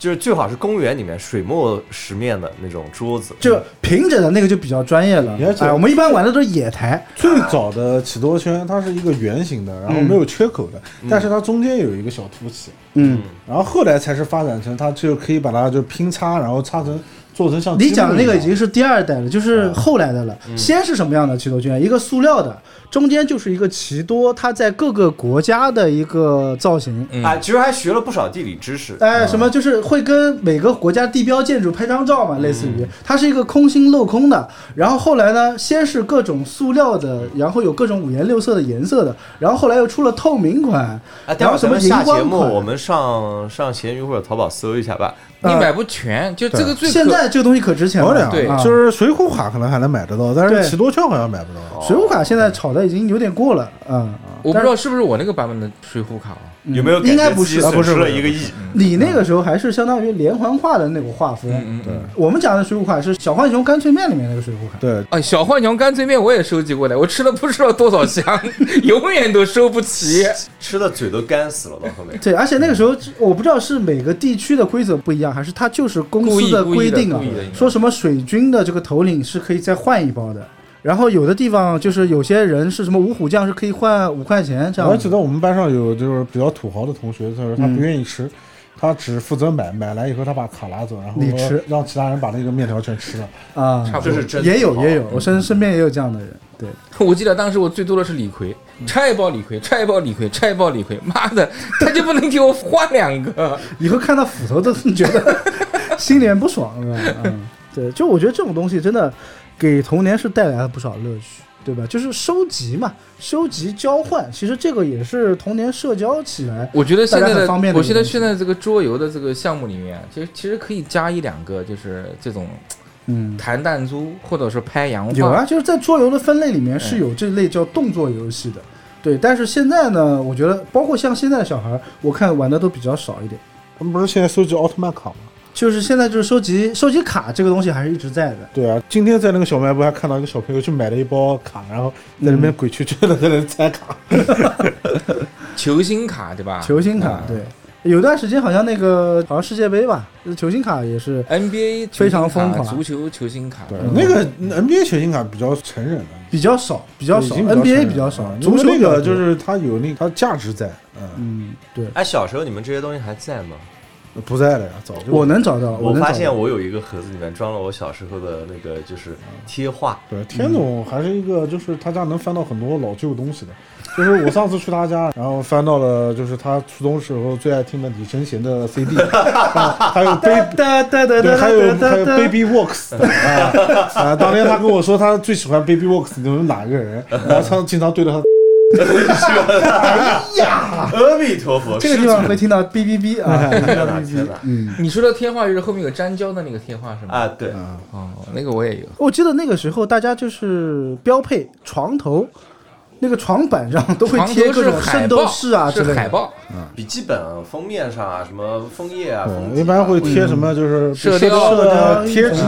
就是最好是公园里面水墨石面的那种桌子。就平整的那个就比较专业了。哎，我们一般玩的都是野台，最早的起多圈它是一个圆形的，然后没有缺口的，但是它中间有一个小凸起，嗯，然后后来才是发展成它就可以把它就拼插，然后插成做成像你讲的那个已经是是第二代了，就是后来的了。先是什么样的奇多圈？一个塑料的，中间就是一个奇多，它在各个国家的一个造型。嗯啊，其实还学了不少地理知识。哎，什么就是会跟每个国家地标建筑拍张照嘛，类似于它是一个空心镂空的。然后后来呢，先是各种塑料的，然后有各种五颜六色的颜色的，然后后来又出了透明款，然后什么荧咱们下节。目我们上上闲鱼或者淘宝搜一下吧。你买不全，就这个最可现在这个东西可值钱了，对啊就是水浒卡可能还能买得到，但是奇多圈好像买不到。水浒卡现在炒的已经有点过了，嗯，我不知道是不是我那个版本的水浒卡啊？有没有应该不是啊不是了一个亿？你那个时候还是相当于连环画的那个画风，嗯嗯。我们讲的水浒卡是小浣熊干脆面里面那个水浒卡。对，啊，小浣熊干脆面我也收集过来，我吃了不知道多少箱，永远都收不齐。吃的嘴都干死了，到后面。对，而且那个时候我不知道是每个地区的规则不一样，还是它就是公司的规定啊说什么水军的这个头领是可以再换一包的。然后有的地方就是有些人是什么五虎将是可以换五块钱这样。我记得我们班上有就是比较土豪的同学，他说他嗯不愿意吃，他只负责买，买来以后他把卡拿走，然后你吃让其他人把那个面条全吃了。啊，差不多这是真也有也有，我身身边也有这样的人。对，我记得当时我最多的是李逵，拆一包李逵，拆一包李逵，拆一包李逵，妈的，他就不能给我换两个？以后看到斧头都觉得 心里面不爽，是吧？嗯，对，就我觉得这种东西真的给童年是带来了不少乐趣，对吧？就是收集嘛，收集交换，其实这个也是童年社交起来。我觉得现在很方便的我觉得现在这个桌游的这个项目里面，其实其实可以加一两个，就是这种嗯，弹弹珠，或者是拍洋画。有啊，就是在桌游的分类里面是有这类叫动作游戏的。对，但是现在呢，我觉得包括像现在的小孩，我看玩的都比较少一点。他们不是现在收集奥特曼卡吗？就是现在就是收集收集卡这个东西还是一直在的。对啊，今天在那个小卖部还看到一个小朋友去买了一包卡，然后在那边鬼屈屈的在那拆卡。球星卡对吧？球星卡啊，对，有段时间好像那个好像世界杯吧，就是球星卡也是 NBA 非常疯狂足球球星卡。对，嗯那个 NBA 球星卡比较成人的，比较少，比较少，NBA 人比较少了，足球那个就是它有那它价值在，嗯，嗯，对，哎，小时候你们这些东西还在吗？不在了呀，早就我能找到，我发现我有一个盒子里面装了我小时候的那个就是贴画，对，天总还是一个，就是他家能翻到很多老旧东西的。就是我上次去他家，然后翻到了，就是他初中时候最爱听的李圣贤的 CD，啊 还有 Baby，还有还有 Baby Works 啊啊！当年他跟我说他最喜欢 Baby Works 你们哪个人，然后他经常对着他，阿弥陀佛，这个地方会听到哔哔哔啊，你说的贴画就是后面有粘胶的那个贴画是吗？啊！对，哦，那个我也有。我记得那个时候大家就是标配床头那个床板上都会贴各种圣斗士啊之类的。海报，笔记本封面上啊，什么枫叶啊，一般会贴什么就是射雕雕的贴纸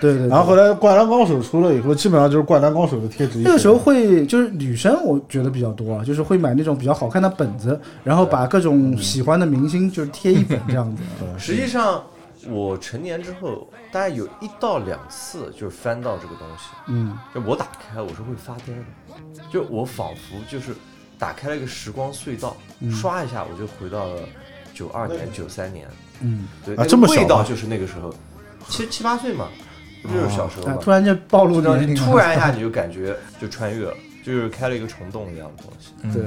对对对然后后来《灌篮高手》出了以后，基本上就是《灌篮高手》的贴纸。那个时候会就是女生，我觉得比较多啊，就是会买那种比较好看的本子，然后把各种喜欢的明星就是贴一本这样子。实际上，我成年之后，大概有一到两次就是翻到这个东西，嗯，就我打开我是会发呆的，就我仿佛就是打开了一个时光隧道，刷一下我就回到了九二年、九三年，嗯，对，啊那个这么味道就是那个时候，七七八岁嘛，不就是小时候啊，嘛，突然间暴露然后年龄，突然一下 你就感觉就穿越了，就是开了一个虫洞一样的东西。对，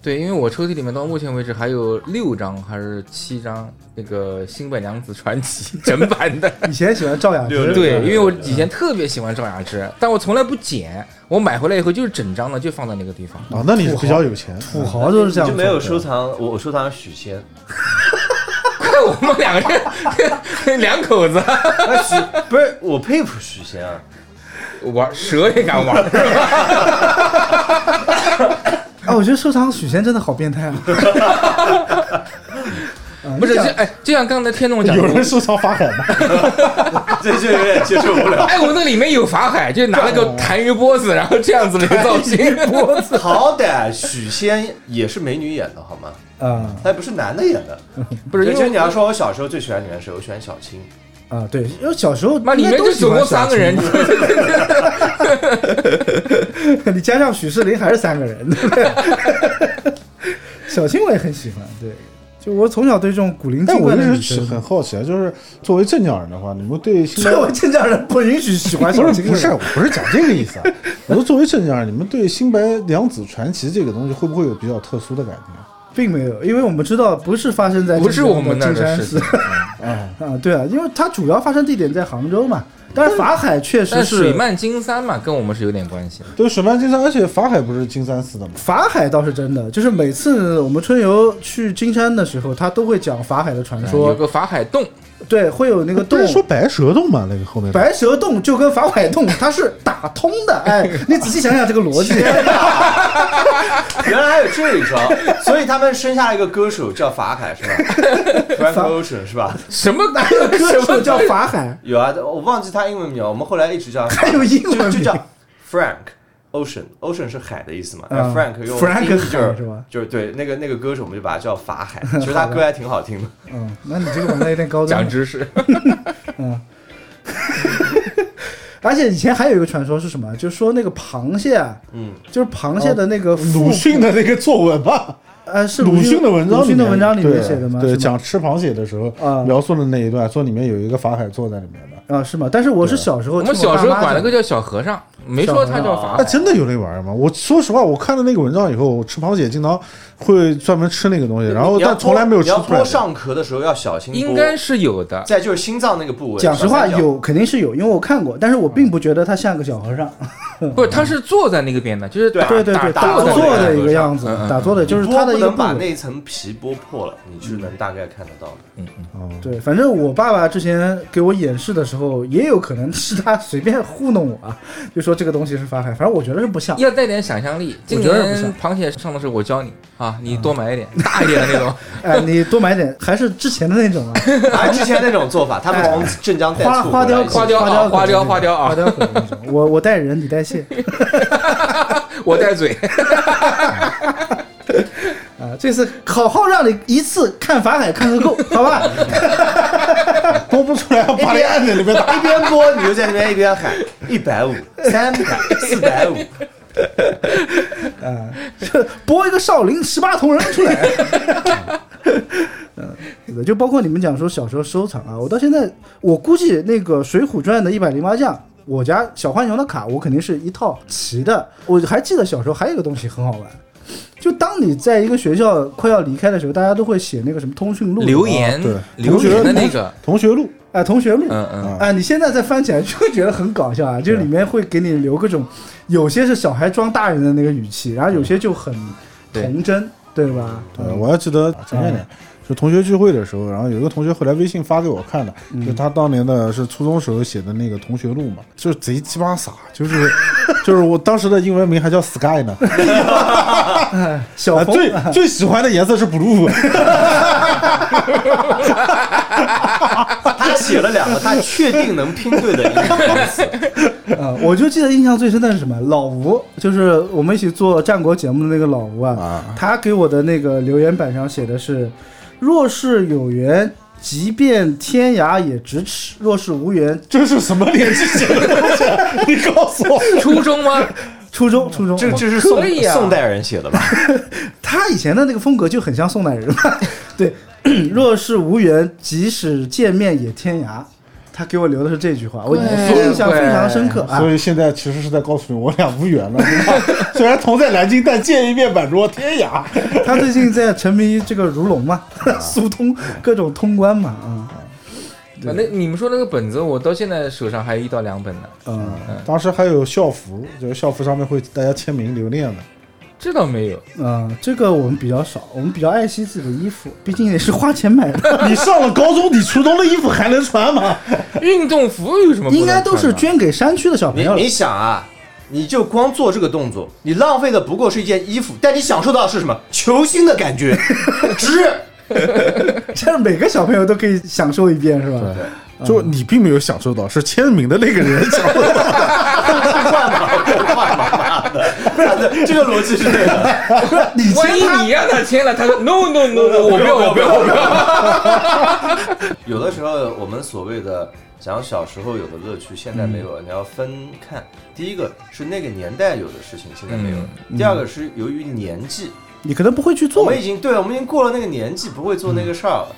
对，因为我抽屉里面到目前为止还有六张还是七张那个《新白娘子传奇 》整版的。以前喜欢赵雅芝，对，因为我以前特别喜欢赵雅芝，但我从来不剪，我买回来以后就是整张的，就放在那个地方。啊，那你是比较有钱，土豪都是这样，就没有收藏，我我收藏许仙，快，我们两个人 两口子那许不是我佩服许仙啊，玩蛇也敢玩，是吧？啊，我觉得收藏许仙真的好变态啊！啊 不是，你讲就哎，就像刚才天总讲的，有人收藏法海吗？这就有点接受不了。哎，我那里面有法海，就拿了个痰盂钵子，然后这样子的一个造型。好歹许仙也是美女演的好吗？啊他也不是男的演的。不是，因为其实你要说我小时候最喜欢里面谁，我喜欢小青。啊，对，因为小时候妈里面应该都总共三个人，你加上许世林还是三个人，对不对？小青我也很喜欢，对，就我从小对这种古灵精怪的女生，很好奇啊，就是作为镇江人的话，你们对新白 作为镇江人不允许喜欢小青不是，我不是讲这个意思啊。我说作为镇江人，你们对《新白娘子传奇》这个东西会不会有比较特殊的感情啊？并没有，因为我们知道不是发生在不是我们金山市的事情。啊，啊，对啊，因为它主要发生地点在杭州嘛，但是法海确实是水漫金山嘛，跟我们是有点关系的。对，水漫金山，而且法海不是金山寺的吗？法海倒是真的，就是每次我们春游去金山的时候，他都会讲法海的传说有，个法海洞，对，会有那个洞。说白蛇洞嘛？那个后面白蛇洞就跟法海洞它是打通的，哎，你仔细想想这个逻辑，原来还有这一招，所以他们生下了一个歌手叫法海是吧？Frank Ocean 是吧？什么哪有歌手叫法海？有啊，我忘记他英文名了，我们后来一直叫他还有英文名就就叫 Frank Ocean，Ocean 是海的意思嘛？Frank 用 Frank 就是吧就是对那个那个歌手，我们就把他叫法海。其实他歌还挺好听的。嗯，那你这个玩的有点高端讲。知识，嗯，而且以前还有一个传说是什么？就是说那个螃蟹啊，嗯，就是螃蟹的那个腹鲁迅的那个作文吧，呃，是鲁迅的文章，鲁迅的文章里面写的吗？对，是讲吃螃蟹的时候啊描述的那一段，说里面有一个法海坐在里面的。啊，是吗？但是我是小时候我们小时候管那个叫小和尚，没说他叫法海。那真的有那玩意儿吗？我说实话，我看了那个文章以后，我吃螃蟹经常会专门吃那个东西，然后但从来没有吃你要出来剥。上壳的时候要小心。应该是有的，再就是心脏那个部位。讲实话，有肯定是有，因为我看过，但是我并不觉得他像个小和尚。不是他是坐在那个边的，就是对打对对对，打打坐的一个样子打坐的就是你他的一个能把。那层皮剥破了，你是能大概看得到的。嗯嗯对，反正我爸爸之前给我演示的时候，也有可能是他随便糊弄我啊，就说这个东西是法海，反正我觉得是不像。要带点想象力。我觉得不像螃蟹上的时候，我教你啊，你多买一点，大一点的那种。哎，你多买点，还是之前的那种啊，还 之前那种做法，他们从镇江带花花雕花雕啊花花雕雕花雕啊花雕粉那种。我我带人，你带蟹我带嘴，啊！这次好好让你一次看法海看个够，好吧？剥不出来，把你按在里面打。一边播你就在那边一边喊一百五、三百、四百五，啊，这播一个少林十八铜人出来。嗯，就包括你们讲说小时候收藏啊，我到现在我估计那个《水浒传》的一百零八将，我家小浣熊的卡我肯定是一套齐的。我还记得小时候还有一个东西很好玩，就当你在一个学校快要离开的时候，大家都会写那个什么通讯录留言对留言的那个，同学录，哎，同学录，嗯嗯，哎，你现在再翻起来就会觉得很搞笑啊，就是里面会给你留各种，有些是小孩装大人的那个语气，然后有些就很童真，对吧？对，我还记得前些年就同学聚会的时候，然后有一个同学后来微信发给我看的，就他当年的是初中时候写的那个同学录嘛，就是贼鸡巴傻，就是就是我当时的英文名还叫 Sky 呢。啊，小红最最喜欢的颜色是 blue。他写了两个他确定能拼对的英文词，啊，我就记得印象最深的是什么？老吴，就是我们一起做战国节目的那个老吴啊，啊他给我的那个留言板上写的是：若是有缘，即便天涯也咫尺；若是无缘，这是什么年纪写的东西？你告诉我。初中吗？初中初中。这这是宋啊宋代人写的吧？他以前的那个风格就很像宋代人嘛。对，若是无缘，即使见面也天涯。他给我留的是这句话，我印象非常深刻啊所。以现在其实是在告诉你，我俩无缘了。对吧 虽然同在南京，但见一面宛若天涯。他最近在沉迷于这个如龙嘛，速通各种通关嘛，啊，反正你们说那个本子，我到现在手上还有一到两本呢。嗯，当时还有校服，就是校服上面会大家签名留念的。这倒没有，嗯，这个我们比较少，我们比较爱惜自己的衣服，毕竟也是花钱买的，你上了高中，你初中的衣服还能穿吗？运动服有什么？应该都是捐给山区的小朋友你你。想啊，你就光做这个动作，你浪费的不过是一件衣服，但你享受到的是什么？球星的感觉，值。这样每个小朋友都可以享受一遍，是吧？就你并没有享受到，是签名的那个人享受到。换嘛，换嘛，妈的，这个逻辑是对的。你万一你让他签了，他说 no no no no，我不要我不要我不要。有的时候，我们所谓的讲小时候有的乐趣，现在没有了。你要分看，第一个是那个年代有的事情，现在没有了；第二个是由于年纪，你可能不会去做我做们已经对我们已经过了那个年纪，不会做那个事儿了。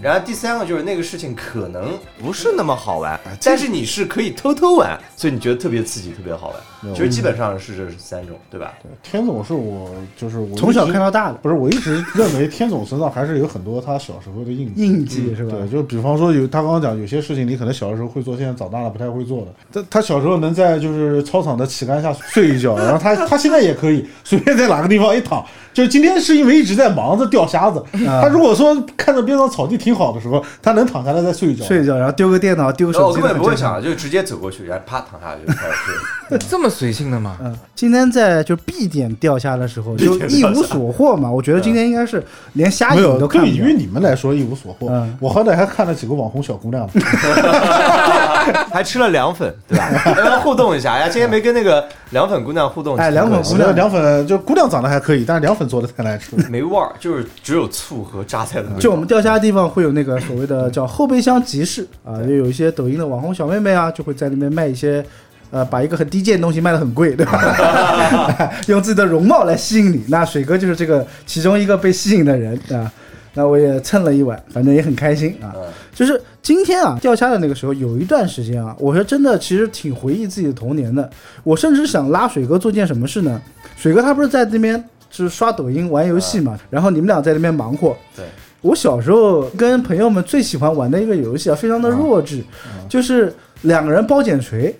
然后第三个就是那个事情可能不是那么好玩，但是你是可以偷偷玩，所以你觉得特别刺激，特别好玩。其实基本上是这三种，对吧？对天总是我，就是我从小看到大的不是，我一直认为天总身上还是有很多他小时候的印记。印记是吧？对，就比方说有他刚刚讲有些事情你可能小的时候会做，现在长大了不太会做的。他他小时候能在就是操场的旗杆下睡一觉，然后他他现在也可以随便在哪个地方一躺。就是今天是因为一直在忙着钓虾子，啊他如果说看着边上草地挺好的时候，他能躺下来再睡一觉。睡一觉，然后丢个电脑，丢个手机我根。本不会想，就直接走过去，然后啪躺下就开始睡。这么随性的嘛？嗯，今天在就 B 点钓虾的时候，就一无所获嘛。我觉得今天应该是连虾没有，影都看对于。你们来说一无所获，嗯我好歹还看了几个网红小姑娘呢。还吃了凉粉，对吧？互动一下。哎呀，今天没跟那个凉粉姑娘互动，哎凉粉姑娘凉粉就姑娘长得还可以，但是凉粉做的太难吃了。没味儿，就是只有醋和榨菜的味道。就我们钓虾的地方会有那个所谓的叫后备箱集市啊，就有一些抖音的网红小妹妹啊，就会在那边卖一些。呃，把一个很低贱的东西卖得很贵，对吧？用自己的容貌来吸引你，那水哥就是这个其中一个被吸引的人啊。那我也蹭了一碗，反正也很开心啊。嗯就是今天啊，钓虾的那个时候，有一段时间啊，我说真的，其实挺回忆自己的童年的。我甚至想拉水哥做件什么事呢？水哥他不是在那边就是刷抖音玩游戏嘛，然后你们俩在那边忙活。对，我小时候跟朋友们最喜欢玩的一个游戏啊，非常的弱智，就是两个人包剪锤，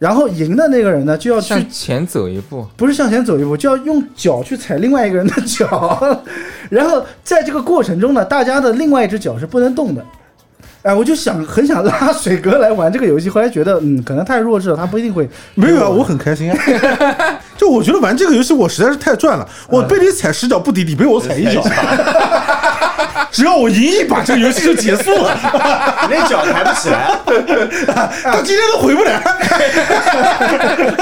然后赢的那个人呢就要去向前走一步，不是向前走一步，就要用脚去踩另外一个人的脚，然后在这个过程中呢，大家的另外一只脚是不能动的。哎，我就想很想拉水哥来玩这个游戏，后来觉得嗯，可能太弱智了，他不一定会。没有啊，我很开心啊。就我觉得玩这个游戏我实在是太赚了，我被你踩十脚不敌，你被我踩一脚，只要我赢一把，这个游戏就结束了。你 那脚抬不起来，到今天都回不来。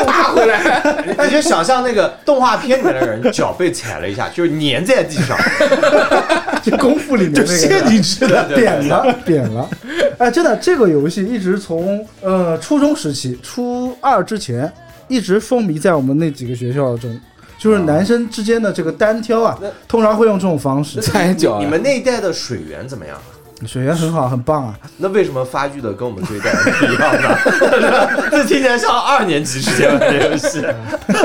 爬回来。你就想象那个动画片里面的人脚被踩了一下，就是粘在地上。就功夫里面陷进去了。扁了，扁了。哎，真的，这个游戏一直从呃初中时期，初二之前一直风靡在我们那几个学校中，就是男生之间的这个单挑啊，通常会用这种方式。踩脚啊你们那一代的水源怎么样？水源很好，很棒啊。那为什么发育的跟我们这一代不一样呢？这听起来像二年级之间玩的游戏。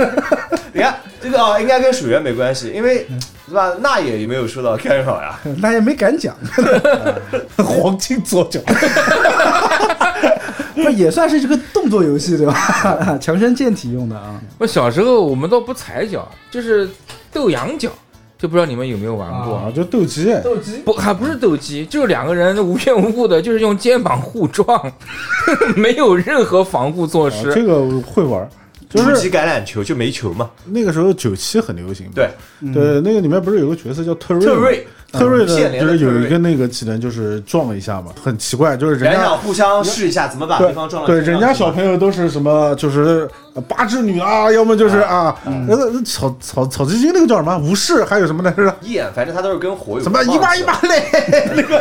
你看这个哦，应该跟水源没关系，因为是吧？那也没有受到干扰呀。那也没敢讲，黄金左脚，不也算是这个动作游戏对吧？强身健体用的啊。我小时候我们倒不踩脚，就是斗羊角，就不知道你们有没有玩过。啊，就斗鸡。斗鸡不，还不是斗鸡，就是两个人无缘无故的，就是用肩膀互撞，没有任何防护措施。啊这个会玩，就是初级橄榄球就没球嘛，那个时候九七很流行嘛，对，对，那个里面不是有个角色叫特瑞？特瑞特瑞呢，嗯现连就是有一个那个技能就是撞一下嘛，很奇怪，就是人家互相试一下怎么把对对方撞了对，人家小朋友都是什么，就是呃八智女啊，要么就是啊，那个草草草鸡精那个叫什么武士，还有什么来着？焰，反正他都是跟火有什么一把一把嘞 那个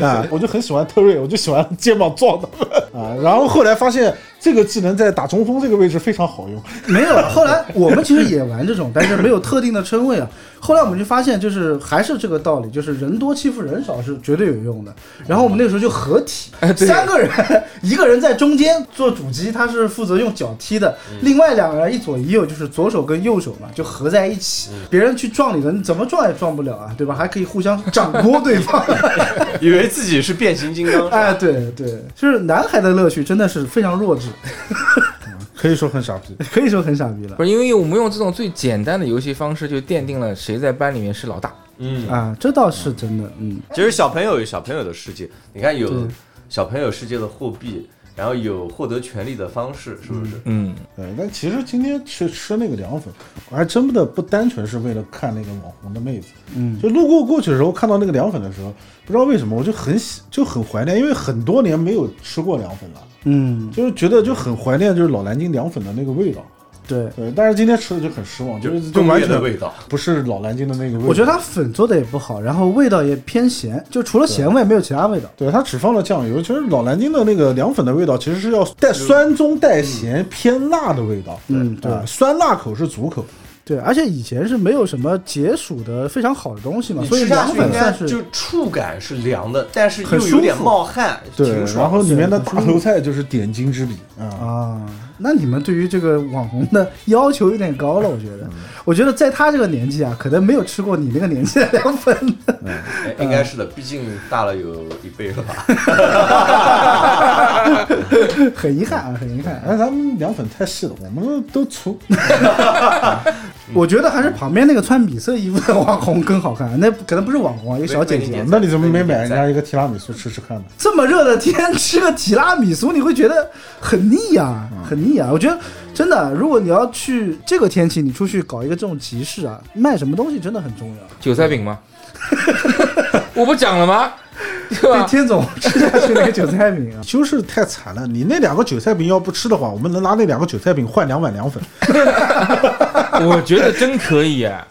啊！我就很喜欢特瑞，我就喜欢肩膀撞他们啊。然后后来发现这个技能在打中锋这个位置非常好用，没有，后来我们其实也玩这种，但是没有特定的称谓啊。后来我们就发现，就是还是这个道理，就是人多欺负人少是绝对有用的。然后我们那个时候就合体，三个人，一个人在中间做主机，他是负责用脚踢的，另外两个人一左一右，就是左手跟右手嘛，就合在一起。别人去撞你的，你怎么撞也撞不了啊，对吧？还可以互相掌掴对方。以为自己是变形金刚，哎，对对，就是男孩的乐趣真的是非常弱智，可以说很傻逼。可以说很傻逼了不是因为我们用这种最简单的游戏方式，就奠定了谁在班里面是老大。嗯，啊，这倒是真的，嗯。其实小朋友有小朋友的世界，你看有小朋友世界的货币，然后有获得权利的方式，是不是？嗯，对，但其实今天去吃那个凉粉，我还真的不单纯是为了看那个网红的妹子，嗯。就路过过去的时候看到那个凉粉的时候，不知道为什么我就很喜就很怀念，因为很多年没有吃过凉粉了，嗯，就是觉得就很怀念就是老南京凉粉的那个味道。对，对，但是今天吃的就很失望，就是就完全业的味道，不是老南京的那个味道。我觉得它粉做的也不好，然后味道也偏咸，就除了咸味没有其他味道。对，它只放了酱油。其实老南京的那个凉粉的味道，其实是要带酸中带咸、偏辣的味道。嗯对啊酸辣口是足口。对，而且以前是没有什么解暑的非常好的东西嘛，所以凉粉算是就触感是凉的，但是很又有点冒汗，对然后里面的大头菜就是点睛之笔啊。啊。那你们对于这个网红的要求有点高了，我觉得。我觉得在他这个年纪啊，可能没有吃过你那个年纪的凉粉。嗯 应该是的，毕竟大了有一倍了吧？很遗憾啊，很遗憾。那，咱们凉粉太细了，我们都粗。我觉得还是旁边那个穿米色衣服的网红更好看，那 可能不是网红啊，一个小姐姐。那你怎么没买人家一个提拉米苏吃吃看呢？这么热的天吃个提拉米苏，你会觉得很腻啊、很腻啊！我觉得真的，如果你要去这个天气，你出去搞一个这种集市啊，卖什么东西真的很重要。韭菜饼吗？我不讲了吗？对对吧？天总吃下去那个韭菜饼啊，就是太惨了，你那两个韭菜饼要不吃的话，我们能拿那两个韭菜饼换两碗凉粉。我觉得真可以啊！